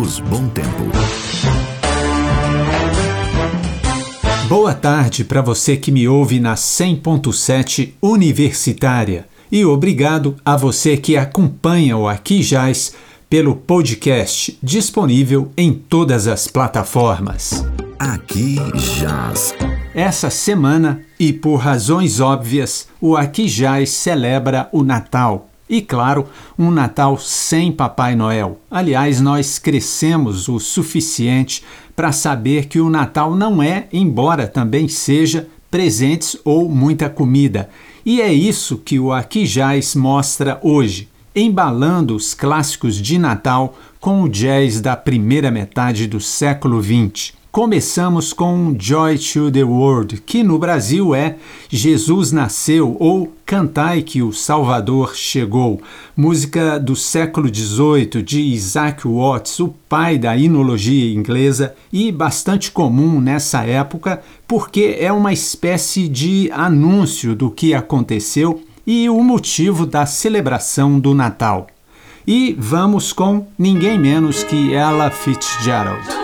Bom Tempo. Boa tarde para você que me ouve na 100.7 Universitária e obrigado a você que acompanha o Aqui Jazz pelo podcast disponível em todas as plataformas. Aqui Jazz. Essa semana, e por razões óbvias, o Aqui Jazz celebra o Natal. E claro, um Natal sem Papai Noel. Aliás, nós crescemos o suficiente para saber que o Natal não é, embora também seja, presentes ou muita comida. E é isso que o Aqui Jazz mostra hoje embalando os clássicos de Natal com o jazz da primeira metade do século XX. Começamos com Joy to the World, que no Brasil é Jesus Nasceu ou Cantai que o Salvador Chegou, música do século XVIII de Isaac Watts, o pai da inologia inglesa e bastante comum nessa época porque é uma espécie de anúncio do que aconteceu e o motivo da celebração do Natal. E vamos com ninguém menos que Ella Fitzgerald.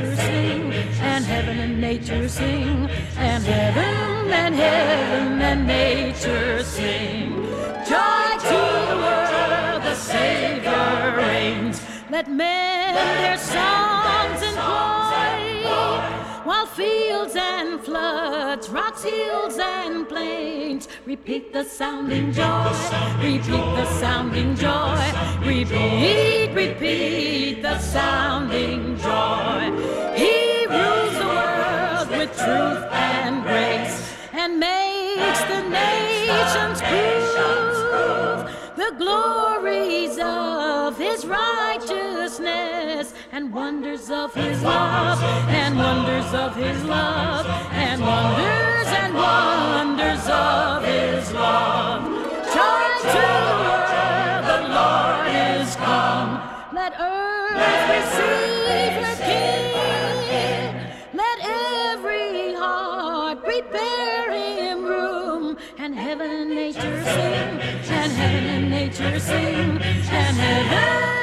Nature sing, and heaven and nature sing, and heaven and heaven and nature sing. Joy to the world, the Savior reigns. Let men their songs employ, while fields and floods, rocks, hills, and plains repeat the sounding joy, repeat the sounding joy, repeat, repeat the sounding joy. He rules the world with truth and grace and makes the nations prove the glories of his righteousness and wonders of his love and wonders of his love and wonders and wonders of his love. Joy to world, the Lord is come. Let earth receive her King. Let every heart prepare him room, and heaven and nature sing, and heaven and nature sing, and heaven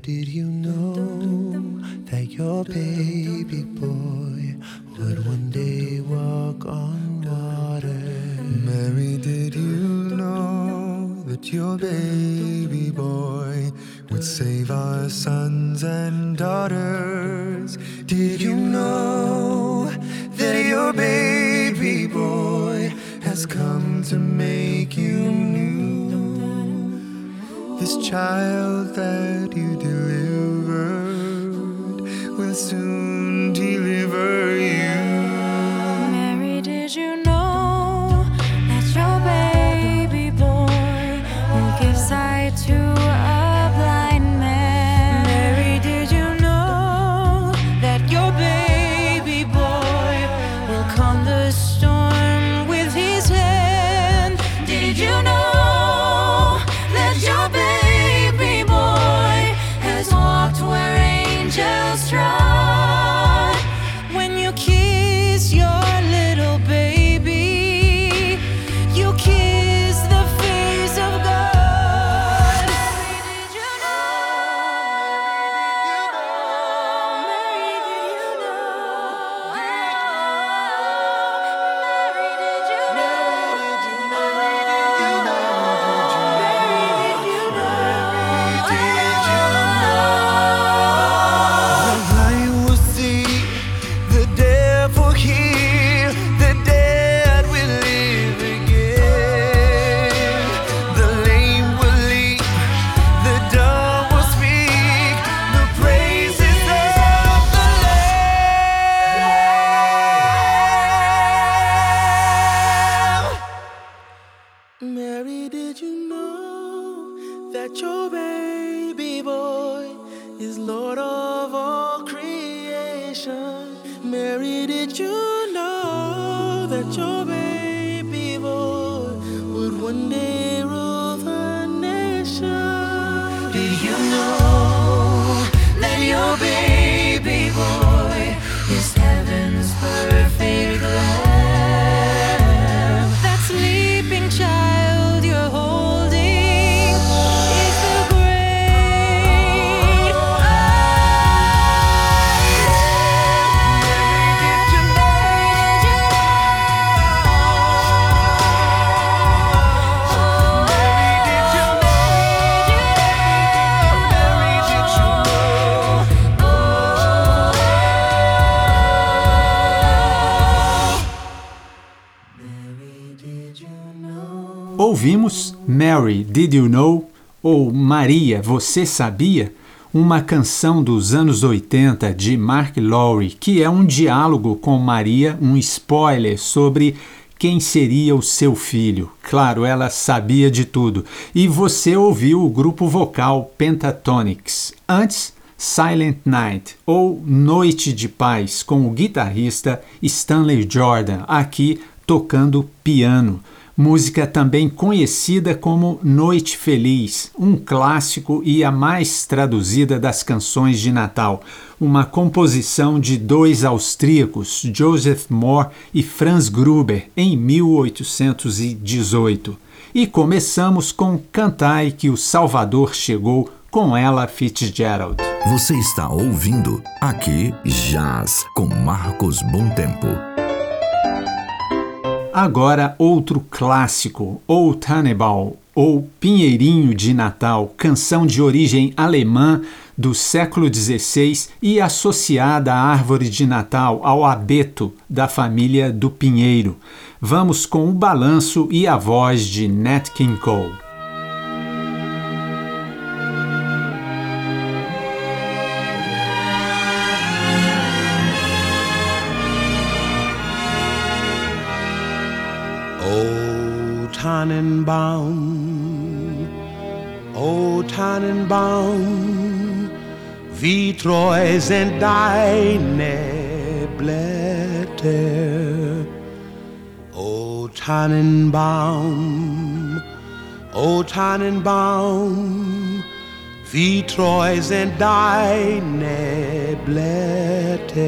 did you know that your baby? Did You Know? ou Maria, Você Sabia? Uma canção dos anos 80 de Mark Lowry, que é um diálogo com Maria, um spoiler sobre quem seria o seu filho. Claro, ela sabia de tudo. E você ouviu o grupo vocal Pentatonix. Antes, Silent Night ou Noite de Paz com o guitarrista Stanley Jordan, aqui tocando piano. Música também conhecida como Noite Feliz, um clássico e a mais traduzida das canções de Natal. Uma composição de dois austríacos, Joseph Moore e Franz Gruber, em 1818. E começamos com Cantai que o Salvador chegou com ela Fitzgerald. Você está ouvindo aqui Jazz com Marcos Bom Tempo. Agora outro clássico, O Tannenbaum, ou Pinheirinho de Natal, canção de origem alemã do século XVI e associada à árvore de Natal, ao abeto da família do Pinheiro. Vamos com o balanço e a voz de Nat King Cole. Tannenbaum, o Tannenbaum, wie treu sind deine Blätter. O Tannenbaum, o Tannenbaum, wie treu sind deine Blätter.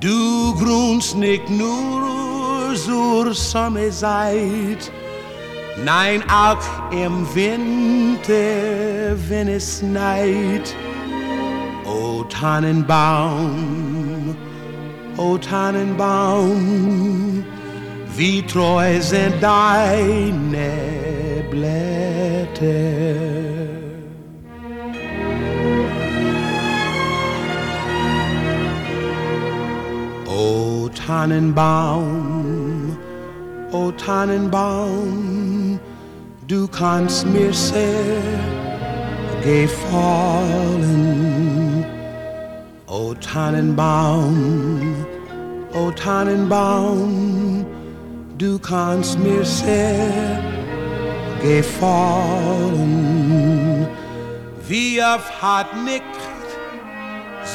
Du grunst nicht nur uzur seid, nein auch im Winter, wenn es neid. O Tannenbaum, o Tannenbaum, wie treu sind deine Blätter. O Tannenbaum, o Tannenbaum, du kannst mir sehr gefallen. O Tannenbaum, o Tannenbaum, du kannst mir sehr gefallen. Wie oft hat nicht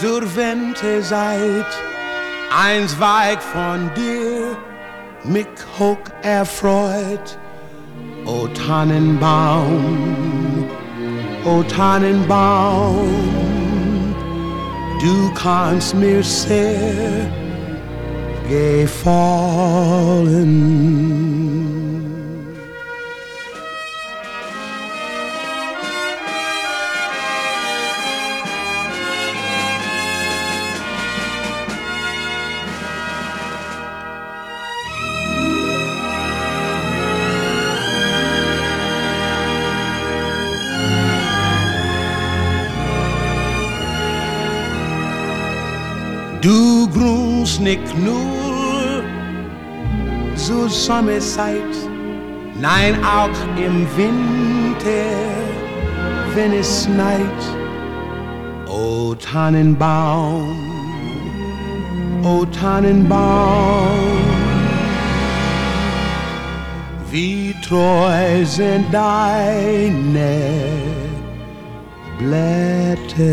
zur Wente seid, eins weit von dir mich hoch erfreut. O Tannenbaum, o Tannenbaum, du kannst mir sehr gefallen. Du grunst nicht nur zur Sommerzeit, nein auch im Winter, wenn es schneit. O Tannenbaum, o Tannenbaum, wie treu sind deine Blätter.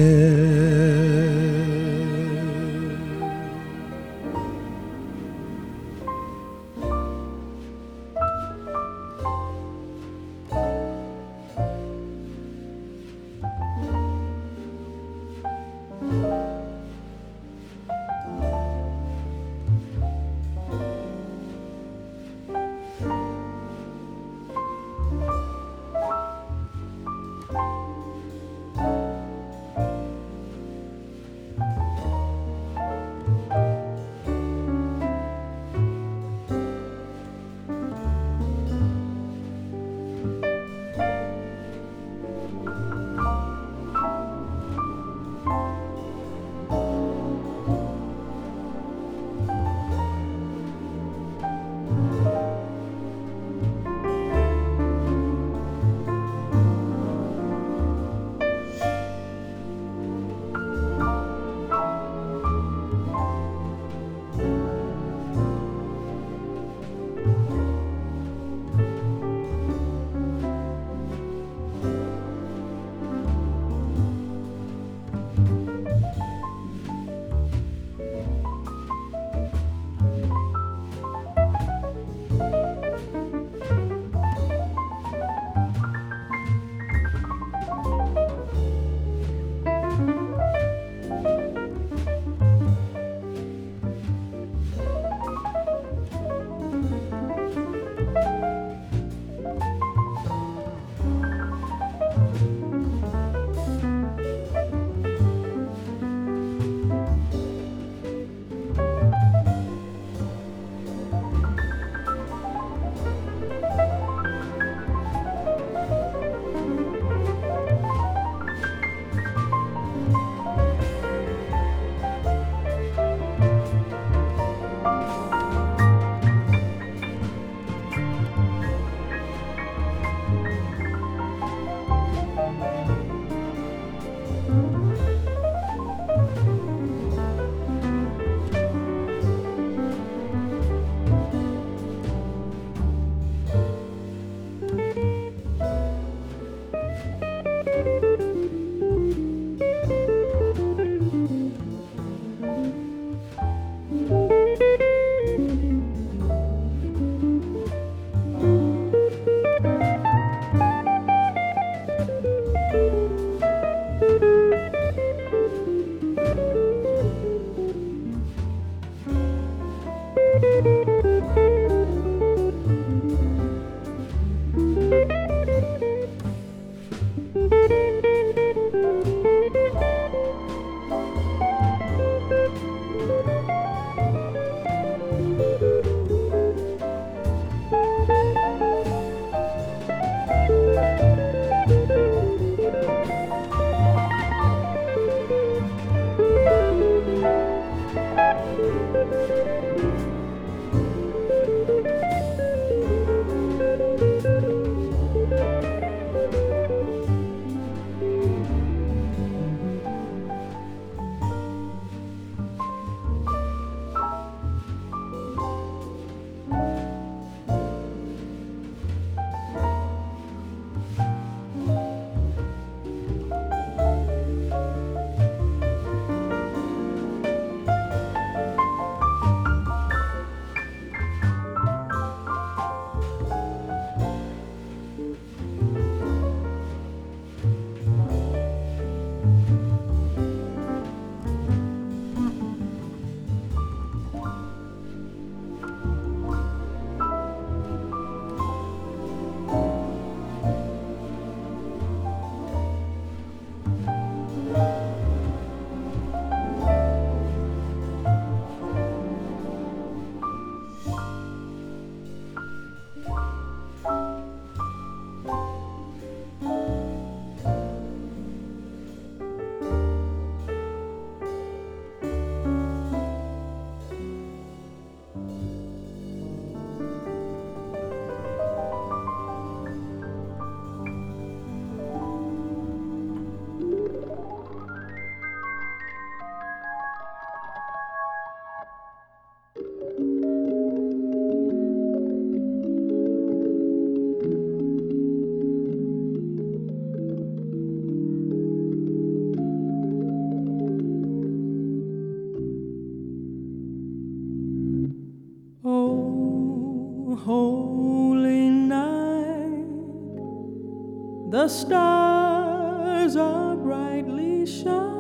stars are brightly shining.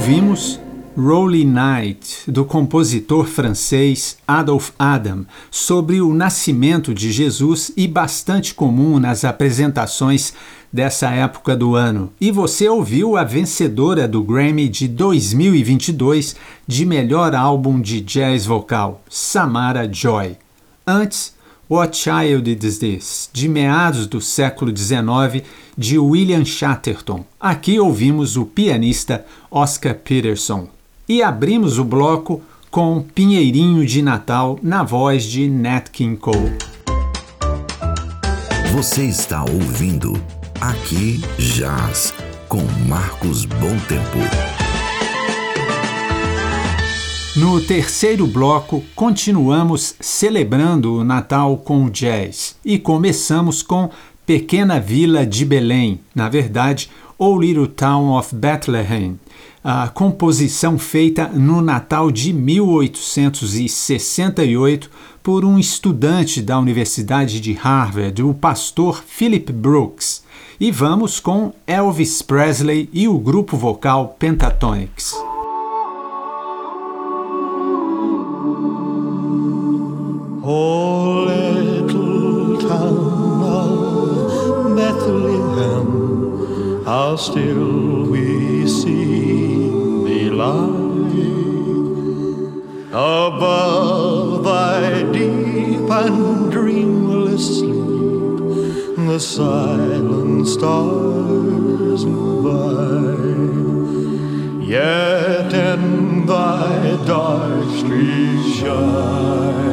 ouvimos "Rowley Night, do compositor francês Adolphe Adam, sobre o nascimento de Jesus e bastante comum nas apresentações dessa época do ano. E você ouviu a vencedora do Grammy de 2022 de melhor álbum de jazz vocal, Samara Joy. Antes, What Child Is This? de meados do século XIX, de William Chatterton. Aqui ouvimos o pianista Oscar Peterson. E abrimos o bloco com Pinheirinho de Natal na voz de Nat King Cole. Você está ouvindo Aqui Jazz com Marcos Bom Tempo. No terceiro bloco, continuamos celebrando o Natal com o jazz e começamos com Pequena Vila de Belém, na verdade, O Little Town of Bethlehem, a composição feita no Natal de 1868 por um estudante da Universidade de Harvard, o pastor Philip Brooks. E vamos com Elvis Presley e o grupo vocal Pentatonix. Still we see thee lie above thy deep and dreamless sleep. The silent stars move by. Yet in thy dark streets shine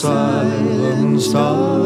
The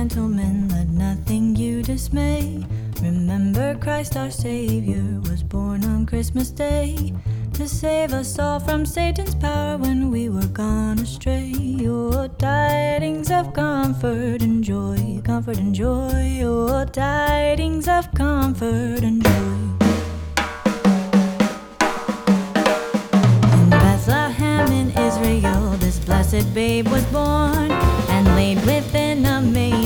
gentlemen, let nothing you dismay. Remember Christ our Savior was born on Christmas Day to save us all from Satan's power when we were gone astray. Oh, tidings of comfort and joy, comfort and joy. Oh, tidings of comfort and joy. In Bethlehem in Israel, this blessed babe was born and laid within a manger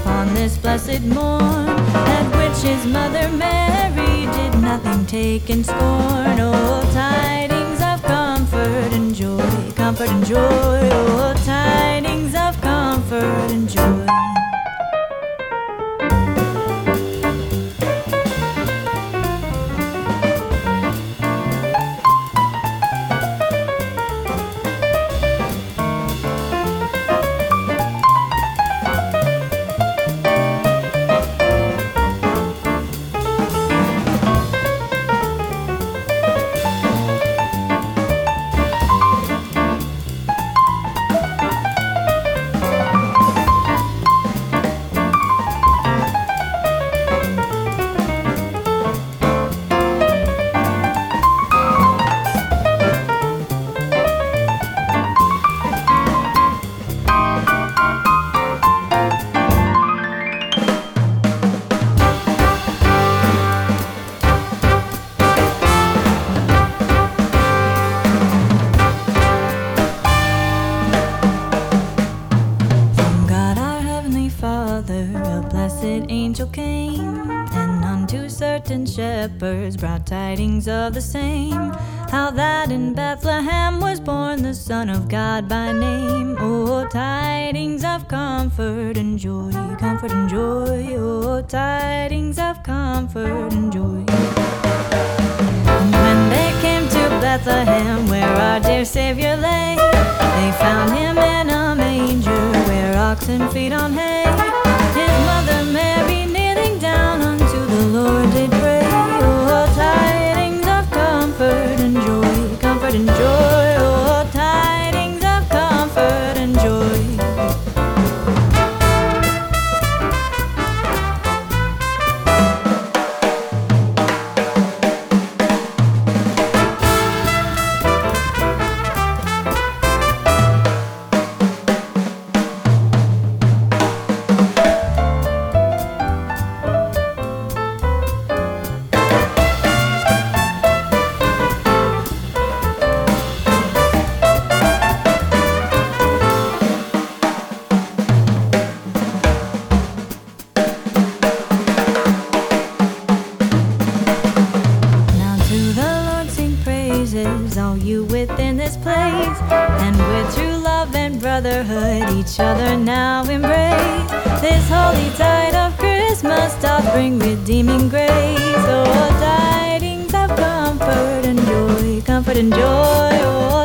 upon this blessed morn. At which his mother Mary did nothing take in scorn. Oh, tidings of comfort and joy, comfort and joy. Oh, tidings of comfort and joy. Brought tidings of the same. How that in Bethlehem was born the Son of God by name. Oh, tidings of comfort and joy, comfort and joy. Oh, tidings of comfort and joy. When they came to Bethlehem, where our dear Savior lay, they found him in a manger where oxen feed on hay. His mother Mary kneeling down unto the Lord did brotherhood each other now embrace. This holy tide of Christmas doth bring redeeming grace. Oh, tidings of comfort and joy, comfort and joy. Oh,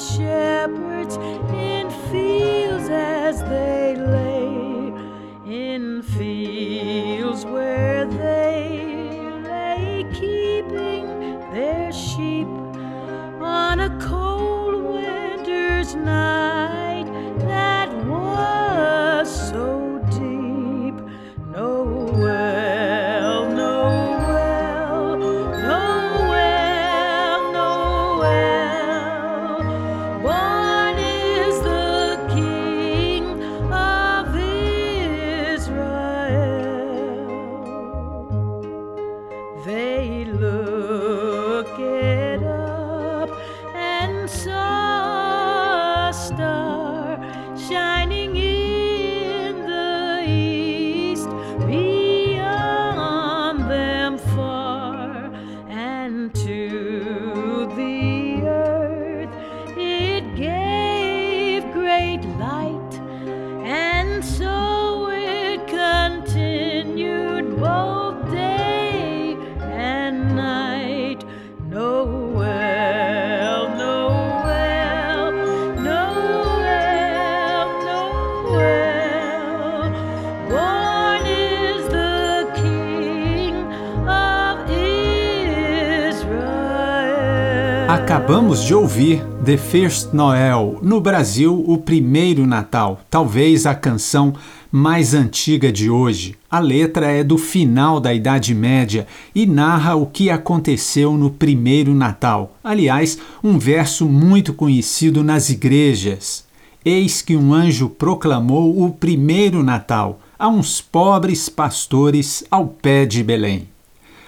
poor Acabamos de ouvir The First Noel, no Brasil, o primeiro Natal, talvez a canção mais antiga de hoje. A letra é do final da Idade Média e narra o que aconteceu no primeiro Natal. Aliás, um verso muito conhecido nas igrejas. Eis que um anjo proclamou o primeiro Natal a uns pobres pastores ao pé de Belém.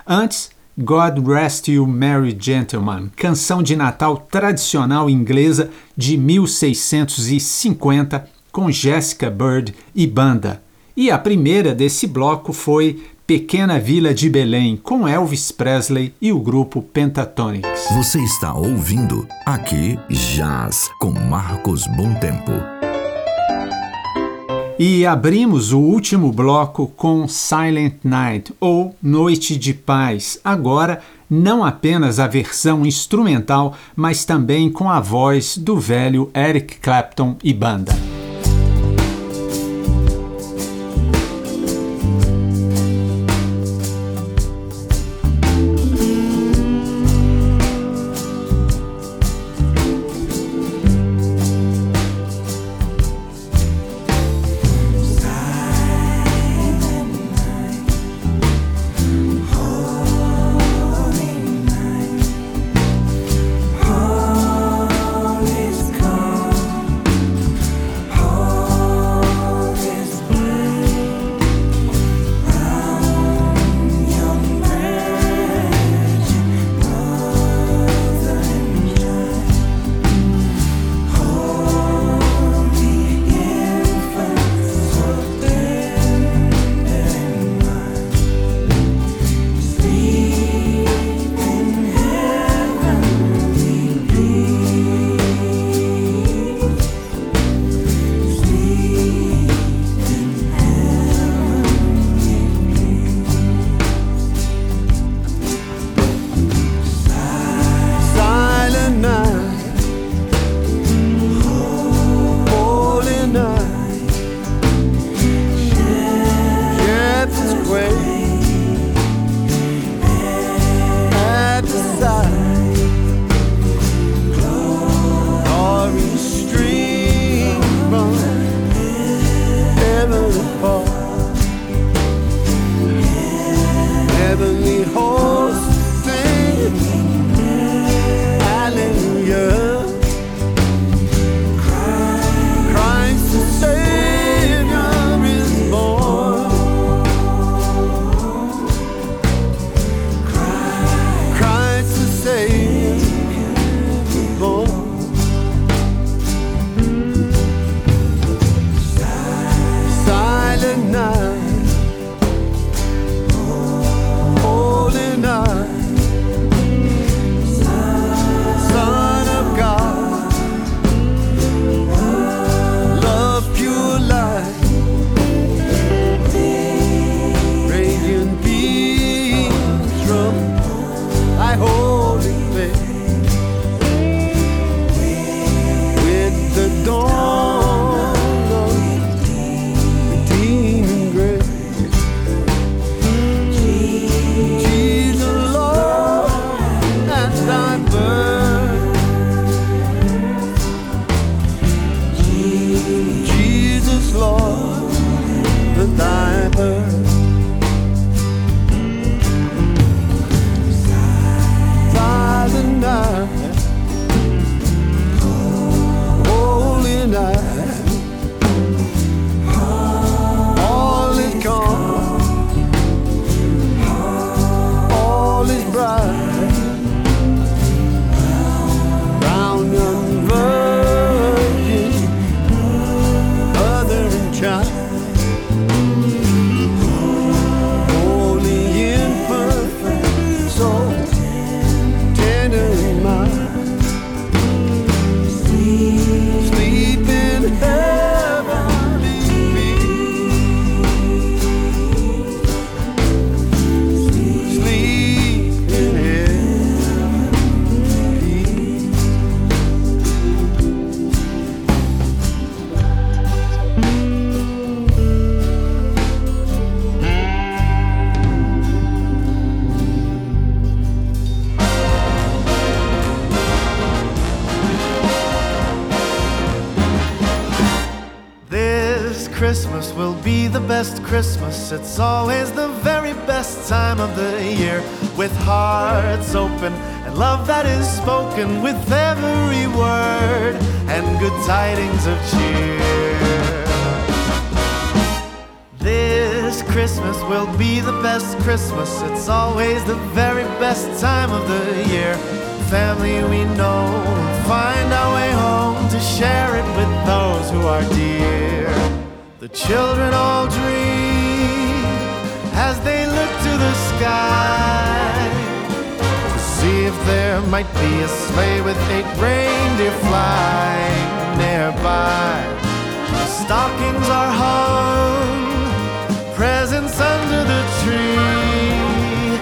Antes, God Rest You Merry Gentlemen, canção de Natal tradicional inglesa de 1650 com Jessica Bird e banda. E a primeira desse bloco foi Pequena Vila de Belém, com Elvis Presley e o grupo Pentatonix. Você está ouvindo Aqui Jazz com Marcos Bom Tempo. E abrimos o último bloco com Silent Night ou Noite de Paz, agora não apenas a versão instrumental, mas também com a voz do velho Eric Clapton e banda. It's always the very best time of the year. With hearts open and love that is spoken with every word and good tidings of cheer. This Christmas will be the best Christmas. It's always the very best time of the year. Family we know will find our way home to share it with those who are dear. The children all dream as they look to the sky to see if there might be a sleigh with eight reindeer flying nearby. Stockings are hung, presents under the tree,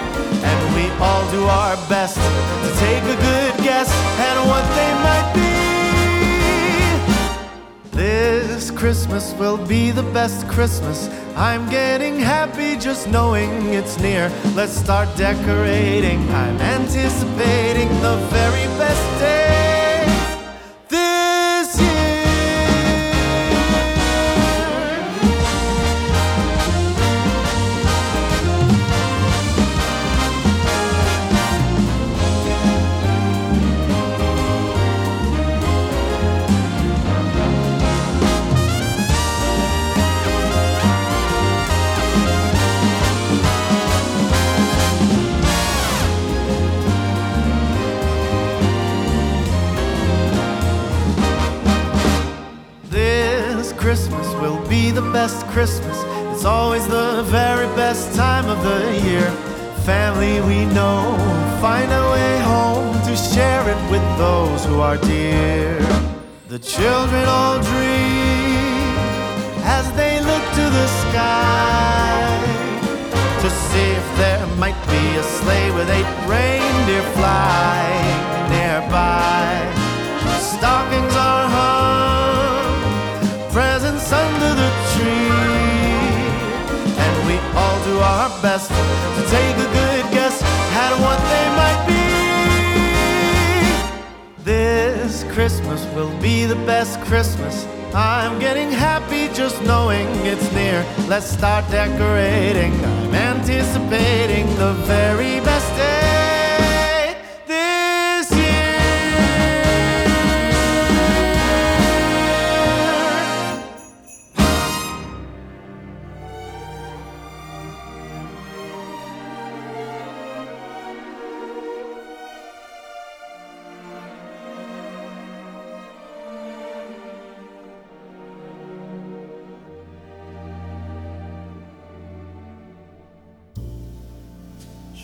and we all do our best to take a good guess at what Christmas will be the best Christmas. I'm getting happy just knowing it's near. Let's start decorating. I'm anticipating the very best day best Christmas. It's always the very best time of the year. Family we know, find a way home to share it with those who are dear. The children all dream as they look to the sky to see if there might be a sleigh with eight reindeer flying nearby. Stockings are do our best to take a good guess at what they might be. This Christmas will be the best Christmas. I'm getting happy just knowing it's near. Let's start decorating. I'm anticipating the very best day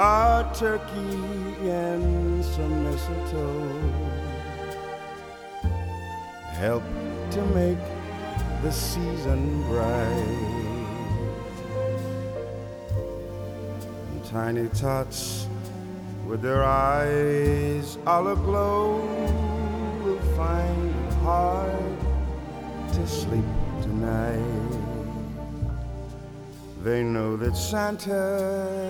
a turkey and some mistletoe help to make the season bright. And tiny tots with their eyes all aglow will find it hard to sleep tonight. They know that Santa's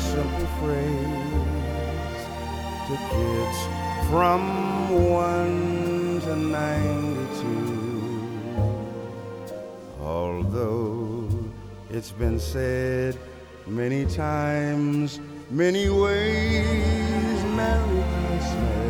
simple phrase to kids from 1 to 92. Although it's been said many times, many ways, Merry Christmas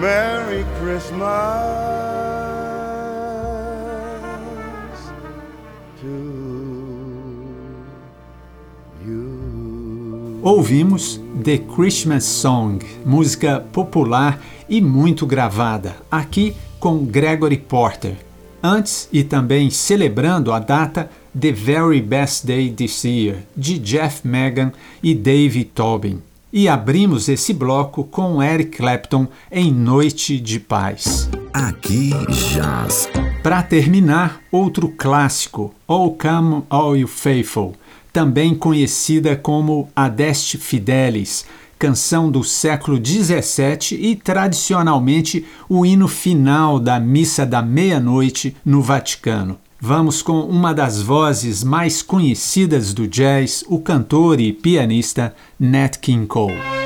Merry Christmas to you. Ouvimos The Christmas Song, música popular e muito gravada, aqui com Gregory Porter. Antes e também celebrando a data The Very Best Day This Year, de Jeff Megan e Dave Tobin. E abrimos esse bloco com Eric Clapton em Noite de Paz. Aqui Jazz. Para terminar, outro clássico, All Come All You Faithful, também conhecida como Adeste Fidelis, canção do século XVII e tradicionalmente o hino final da Missa da Meia-Noite no Vaticano. Vamos com uma das vozes mais conhecidas do jazz, o cantor e pianista Nat King Cole.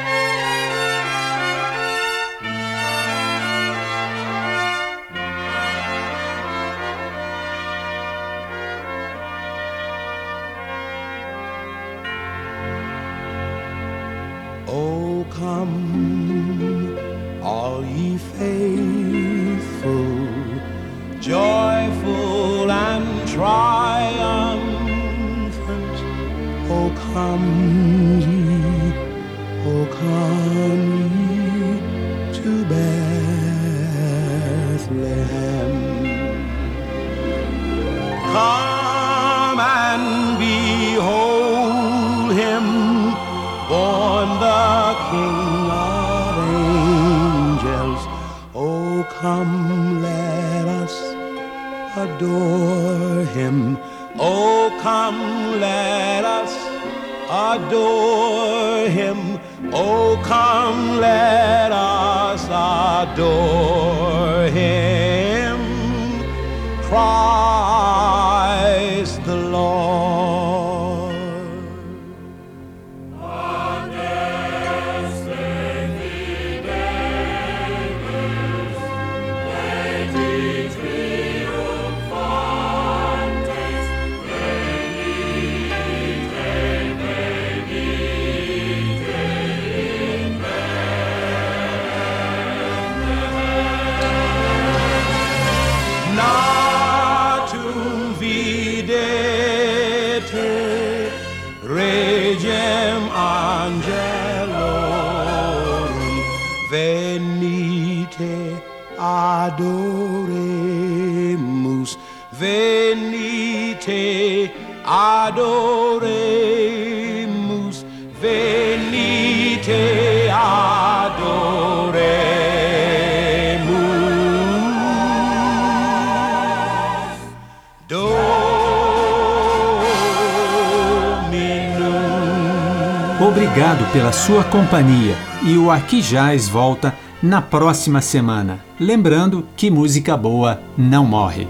Sua companhia e o Aqui Jazz volta na próxima semana. Lembrando que música boa não morre.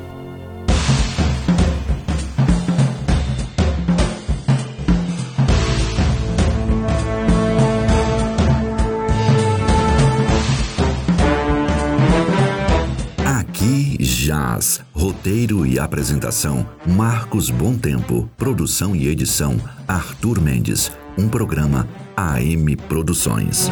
Aqui Jazz. Roteiro e apresentação: Marcos Bom Tempo. Produção e edição: Arthur Mendes. Um programa AM Produções.